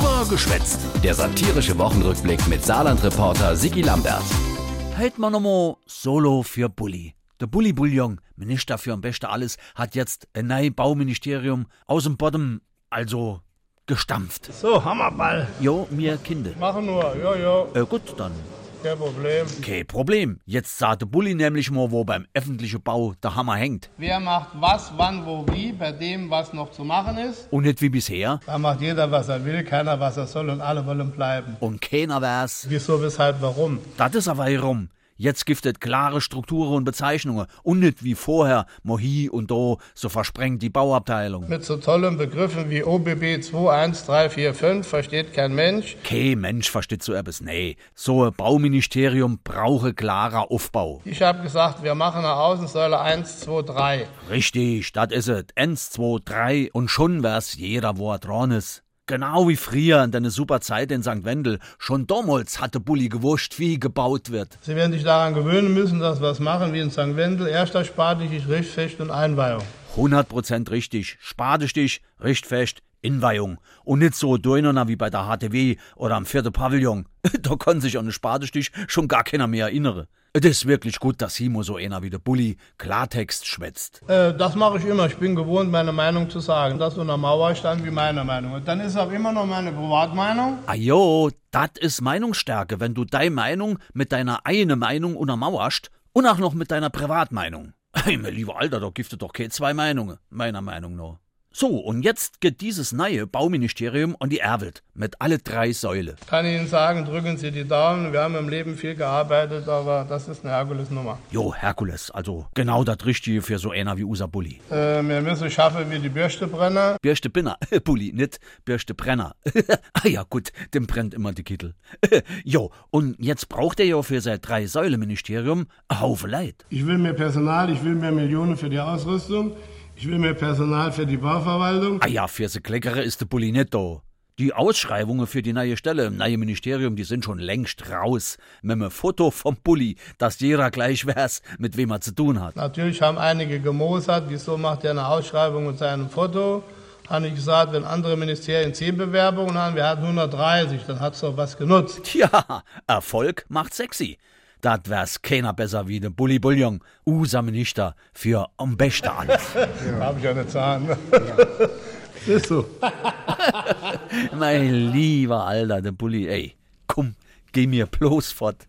Drüber geschwätzt. Der satirische Wochenrückblick mit Saarland-Reporter Sigi Lambert. Halt mal nochmal Solo für Bulli. Der Bulli Bouillon, Minister für am besten alles, hat jetzt ein neues Bauministerium aus dem Boden, also gestampft. So, Hammerball. Jo, mir Kinder. Machen nur, ja, ja, Äh, gut, dann. Kein Problem. Kein Problem. Jetzt sagt der Bulli nämlich mal, wo beim öffentlichen Bau der Hammer hängt. Wer macht was, wann, wo, wie, bei dem, was noch zu machen ist? Und nicht wie bisher. Da macht jeder, was er will, keiner, was er soll und alle wollen bleiben. Und keiner weiß. Wieso, weshalb, warum? Das ist aber warum. Jetzt giftet klare Strukturen und Bezeichnungen. Und nicht wie vorher, mo hier und da, so versprengt die Bauabteilung. Mit so tollen Begriffen wie OBB 21345 versteht kein Mensch. Kein Mensch versteht so etwas. Nee, so ein Bauministerium brauche klarer Aufbau. Ich habe gesagt, wir machen eine Außensäule 1, 2, 3. Richtig, das is es. Eins, zwei, drei und schon wär's jeder, wo er dran ist. Genau wie früher in deine super Zeit in St. Wendel. Schon damals hatte Bulli gewusst, wie gebaut wird. Sie werden sich daran gewöhnen müssen, dass wir es machen wie in St. Wendel. Erster ist Richtfecht und Einweihung. 100% richtig. Spadestich, richtfest, Inweihung. Und nicht so durcheinander wie bei der HTW oder am vierten Pavillon. da kann sich an den Spadestich schon gar keiner mehr erinnern. Es ist wirklich gut, dass Himo so einer wie der Bulli Klartext schwätzt. Äh, das mache ich immer. Ich bin gewohnt, meine Meinung zu sagen. Das unter Mauer stand wie meine Meinung. Und dann ist aber immer noch meine Privatmeinung. Ah jo, das ist Meinungsstärke, wenn du deine Meinung mit deiner eigenen Meinung untermauerst und auch noch mit deiner Privatmeinung. Hey, mein lieber Alter, da gibt es doch keine zwei Meinungen, meiner Meinung nach. So, und jetzt geht dieses neue Bauministerium an die Erwelt mit alle drei Säule. Kann Ihnen sagen, drücken Sie die Daumen. Wir haben im Leben viel gearbeitet, aber das ist eine Herkulesnummer. Jo, Herkules, also genau das Richtige für so einer wie Usa Bulli. Äh, wir müssen schaffen wie die Bürstebrenner. Birste Binner, Bulli, nicht Birste Brenner. ah ja, gut, dem brennt immer die Kittel. jo, und jetzt braucht er ja für sein Drei-Säule-Ministerium ein Haufen Leid. Ich will mehr Personal, ich will mehr Millionen für die Ausrüstung. Ich will mehr Personal für die Bauverwaltung. Ah ja, für se Kleckere ist der Bulli nicht da. Die Ausschreibungen für die neue Stelle im neuen Ministerium, die sind schon längst raus. Mit einem Foto vom Bulli, dass jeder gleich weiß, mit wem er zu tun hat. Natürlich haben einige gemosert, wieso macht er eine Ausschreibung mit seinem Foto. Habe ich gesagt, wenn andere Ministerien 10 Bewerbungen haben, wir hatten 130, dann hat's doch was genutzt. Tja, Erfolg macht sexy. Dat wär's keiner besser wie der Bulli Bullion, unser Minister für am besten alles. Da habe ich ja eine Zahn. ist so. mein lieber Alter, der Bulli, ey, komm, geh mir bloß fort.